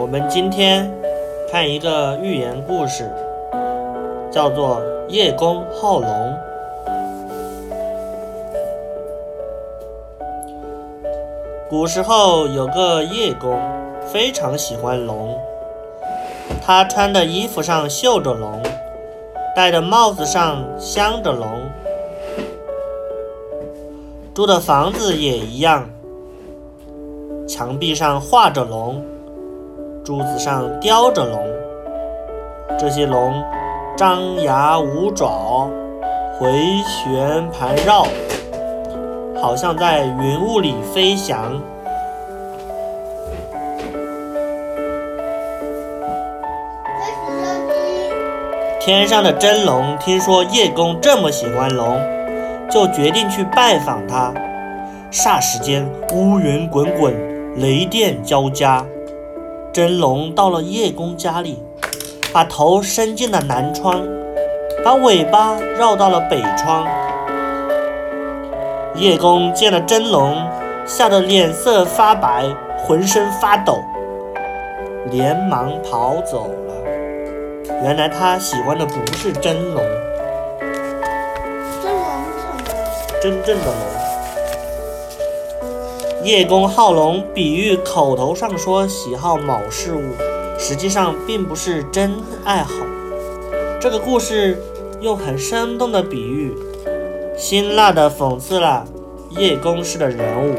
我们今天看一个寓言故事，叫做《叶公好龙》。古时候有个叶公，非常喜欢龙。他穿的衣服上绣着龙，戴的帽子上镶着龙，住的房子也一样，墙壁上画着龙。珠子上雕着龙，这些龙张牙舞爪，回旋盘绕，好像在云雾里飞翔。天上的真龙听说叶公这么喜欢龙，就决定去拜访他。霎时间，乌云滚滚，雷电交加。真龙到了叶公家里，把头伸进了南窗，把尾巴绕到了北窗。叶公见了真龙，吓得脸色发白，浑身发抖，连忙跑走了。原来他喜欢的不是真龙，真龙什么？真正的龙。叶公好龙，比喻口头上说喜好某事物，实际上并不是真爱好。这个故事用很生动的比喻，辛辣地讽刺了叶公式的人物，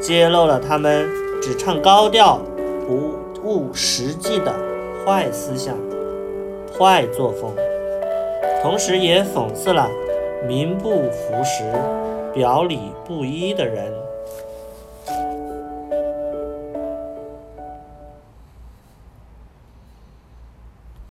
揭露了他们只唱高调、不务实际的坏思想、坏作风，同时也讽刺了名不符实、表里不一的人。